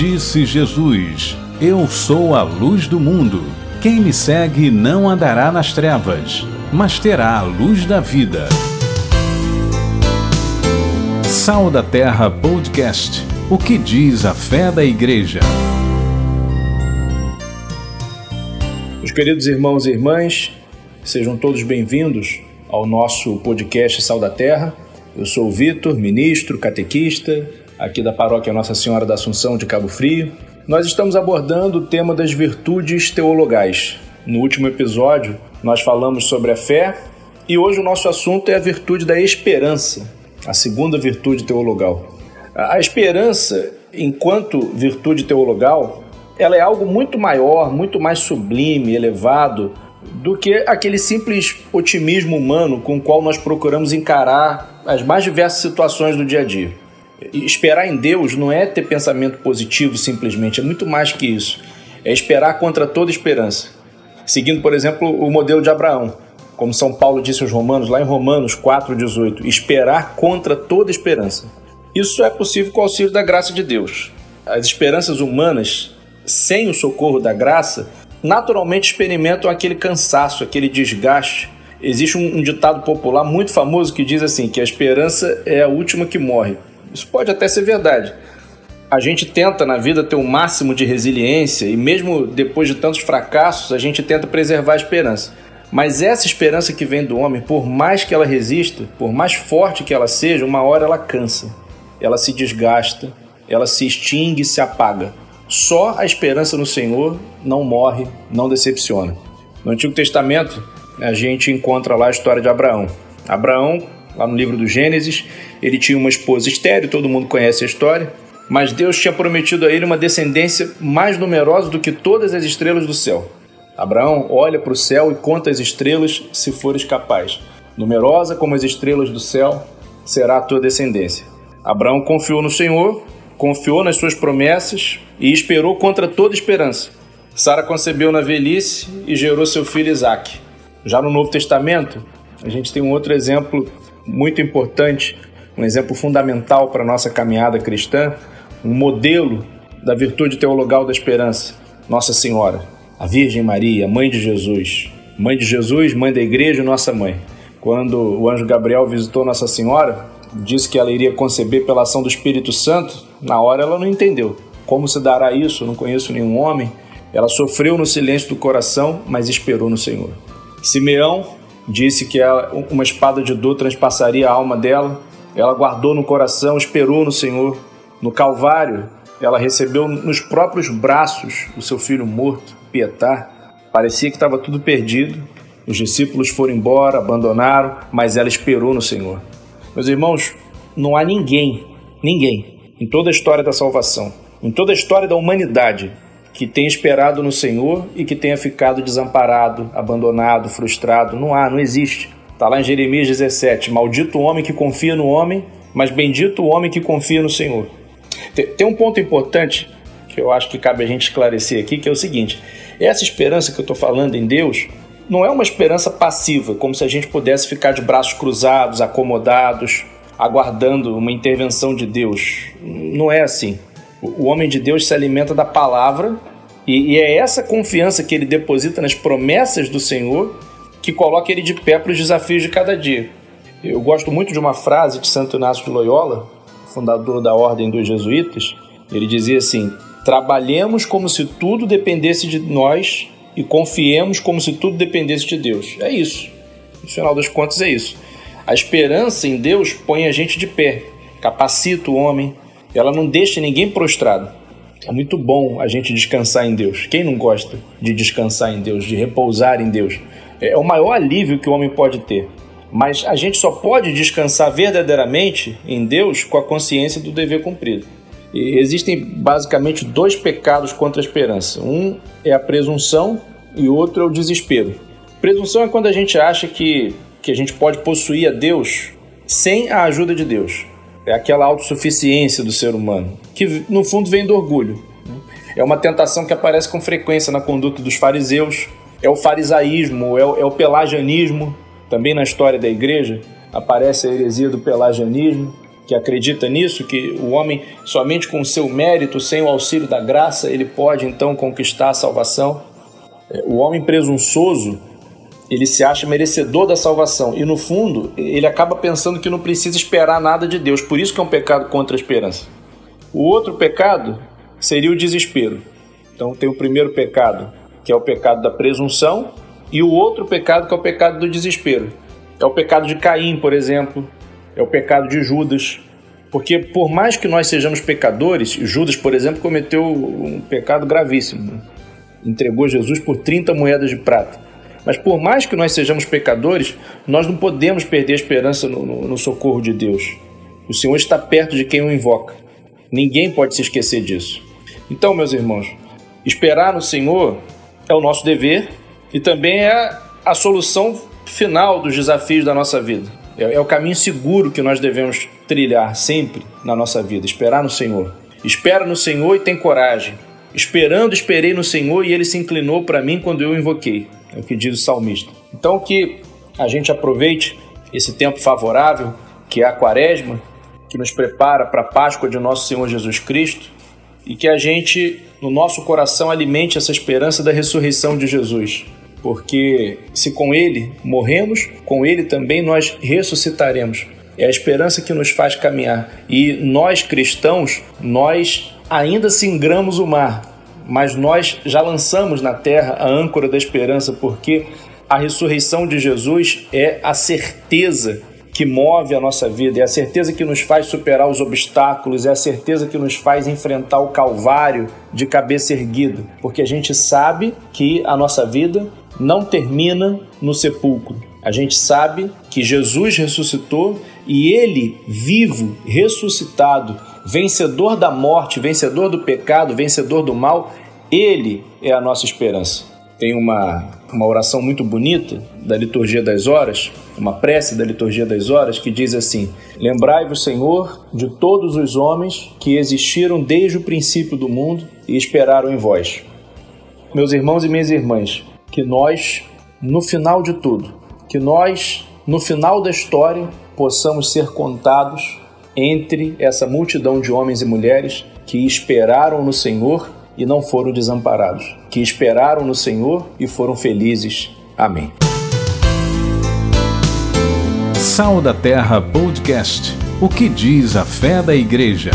Disse Jesus: Eu sou a luz do mundo. Quem me segue não andará nas trevas, mas terá a luz da vida. Sal da Terra Podcast. O que diz a fé da Igreja? Meus queridos irmãos e irmãs, sejam todos bem-vindos ao nosso podcast Sal da Terra. Eu sou o Vitor, ministro, catequista, aqui da paróquia Nossa Senhora da Assunção de Cabo Frio. Nós estamos abordando o tema das virtudes teologais. No último episódio, nós falamos sobre a fé e hoje o nosso assunto é a virtude da esperança, a segunda virtude teologal. A esperança, enquanto virtude teologal, ela é algo muito maior, muito mais sublime, elevado do que aquele simples otimismo humano com o qual nós procuramos encarar as mais diversas situações do dia a dia. Esperar em Deus não é ter pensamento positivo simplesmente, é muito mais que isso. É esperar contra toda esperança. Seguindo, por exemplo, o modelo de Abraão. Como São Paulo disse aos Romanos, lá em Romanos 4,18: esperar contra toda esperança. Isso é possível com o auxílio da graça de Deus. As esperanças humanas, sem o socorro da graça, naturalmente experimentam aquele cansaço, aquele desgaste. Existe um, ditado popular muito famoso que diz assim: que a esperança é a última que morre. Isso pode até ser verdade. A gente tenta na vida ter o um máximo de resiliência e, mesmo depois de tantos fracassos, a gente tenta preservar a esperança. Mas essa esperança que vem do homem, por mais que ela resista, por mais forte que ela seja, uma hora ela cansa, ela se desgasta, ela se extingue se apaga. Só a esperança no Senhor não morre, não decepciona. No Antigo Testamento, a gente encontra lá a história de Abraão. Abraão, lá no livro do Gênesis, ele tinha uma esposa estéreo, todo mundo conhece a história, mas Deus tinha prometido a ele uma descendência mais numerosa do que todas as estrelas do céu. Abraão olha para o céu e conta as estrelas se fores capaz. Numerosa como as estrelas do céu será a tua descendência. Abraão confiou no Senhor confiou nas suas promessas e esperou contra toda esperança. Sara concebeu na velhice e gerou seu filho Isaac. Já no Novo Testamento, a gente tem um outro exemplo muito importante, um exemplo fundamental para a nossa caminhada cristã, um modelo da virtude teologal da esperança, Nossa Senhora, a Virgem Maria, mãe de Jesus. Mãe de Jesus, mãe da igreja, nossa mãe. Quando o anjo Gabriel visitou Nossa Senhora, disse que ela iria conceber pela ação do Espírito Santo, na hora ela não entendeu. Como se dará isso? Não conheço nenhum homem. Ela sofreu no silêncio do coração, mas esperou no Senhor. Simeão disse que ela, uma espada de dor transpassaria a alma dela. Ela guardou no coração, esperou no Senhor. No Calvário, ela recebeu nos próprios braços o seu filho morto, Pietá. Parecia que estava tudo perdido. Os discípulos foram embora, abandonaram, mas ela esperou no Senhor. Meus irmãos, não há ninguém, ninguém, em toda a história da salvação, em toda a história da humanidade, que tenha esperado no Senhor e que tenha ficado desamparado, abandonado, frustrado. Não há, não existe. Está lá em Jeremias 17: Maldito o homem que confia no homem, mas bendito o homem que confia no Senhor. Tem um ponto importante que eu acho que cabe a gente esclarecer aqui, que é o seguinte: essa esperança que eu estou falando em Deus não é uma esperança passiva, como se a gente pudesse ficar de braços cruzados, acomodados, aguardando uma intervenção de Deus. Não é assim. O homem de Deus se alimenta da palavra e, é essa confiança que ele deposita nas promessas do Senhor que coloca ele de pé para os desafios de cada dia. Eu gosto muito de uma frase de Santo Inácio de Loyola, fundador da Ordem dos Jesuítas. Ele dizia assim: Trabalhemos como se tudo dependesse de nós e confiemos como se tudo dependesse de Deus. É isso. No final das contas, é isso. A esperança em Deus põe a gente de pé, capacita o homem, ela não deixa ninguém prostrado. É muito bom a gente descansar em Deus. Quem não gosta de descansar em Deus, de repousar em Deus? É o maior alívio que o homem pode ter. Mas a gente só pode descansar verdadeiramente em Deus com a consciência do dever cumprido. E existem basicamente dois pecados contra a esperança. Um é a presunção e outro é o desespero. Presunção é quando a gente acha que, que a gente pode possuir a Deus sem a ajuda de Deus. É aquela autossuficiência do ser humano, que no fundo vem do orgulho. É uma tentação que aparece com frequência na conduta dos fariseus, é o farisaísmo, é o, é o pelagianismo. Também na história da igreja aparece a heresia do pelagianismo que acredita nisso, que o homem somente com o seu mérito, sem o auxílio da graça, ele pode então conquistar a salvação. É, o homem presunçoso, ele se acha merecedor da salvação e no fundo ele acaba pensando que não precisa esperar nada de Deus, por isso que é um pecado contra a esperança. O outro pecado seria o desespero. Então tem o primeiro pecado, que é o pecado da presunção, e o outro pecado que é o pecado do desespero. É o pecado de Caim, por exemplo, é o pecado de Judas. Porque por mais que nós sejamos pecadores, Judas, por exemplo, cometeu um pecado gravíssimo. Entregou Jesus por 30 moedas de prata. Mas por mais que nós sejamos pecadores, nós não podemos perder a esperança no, no, no socorro de Deus. O Senhor está perto de quem o invoca. Ninguém pode se esquecer disso. Então, meus irmãos, esperar no Senhor é o nosso dever e também é a solução final dos desafios da nossa vida. É, é o caminho seguro que nós devemos trilhar sempre na nossa vida, esperar no Senhor. Espera no Senhor e tem coragem. Esperando, esperei no Senhor e ele se inclinou para mim quando eu invoquei. É o que diz o salmista. Então que a gente aproveite esse tempo favorável, que é a quaresma, que nos prepara para a Páscoa de nosso Senhor Jesus Cristo, e que a gente, no nosso coração, alimente essa esperança da ressurreição de Jesus porque se com ele morremos, com ele também nós ressuscitaremos. É a esperança que nos faz caminhar. E nós cristãos, nós ainda singramos o mar, mas nós já lançamos na terra a âncora da esperança, porque a ressurreição de Jesus é a certeza que move a nossa vida, é a certeza que nos faz superar os obstáculos, é a certeza que nos faz enfrentar o Calvário de cabeça erguida, porque a gente sabe que a nossa vida não termina no sepulcro. A gente sabe que Jesus ressuscitou e ele, vivo, ressuscitado, vencedor da morte, vencedor do pecado, vencedor do mal, ele é a nossa esperança. Tem uma, uma oração muito bonita da liturgia das horas, uma prece da liturgia das horas que diz assim: Lembrai-vos, Senhor, de todos os homens que existiram desde o princípio do mundo e esperaram em vós. Meus irmãos e minhas irmãs, que nós, no final de tudo, que nós, no final da história, possamos ser contados entre essa multidão de homens e mulheres que esperaram no Senhor e não foram desamparados, que esperaram no Senhor e foram felizes. Amém. Sal da Terra Podcast. O que diz a fé da Igreja?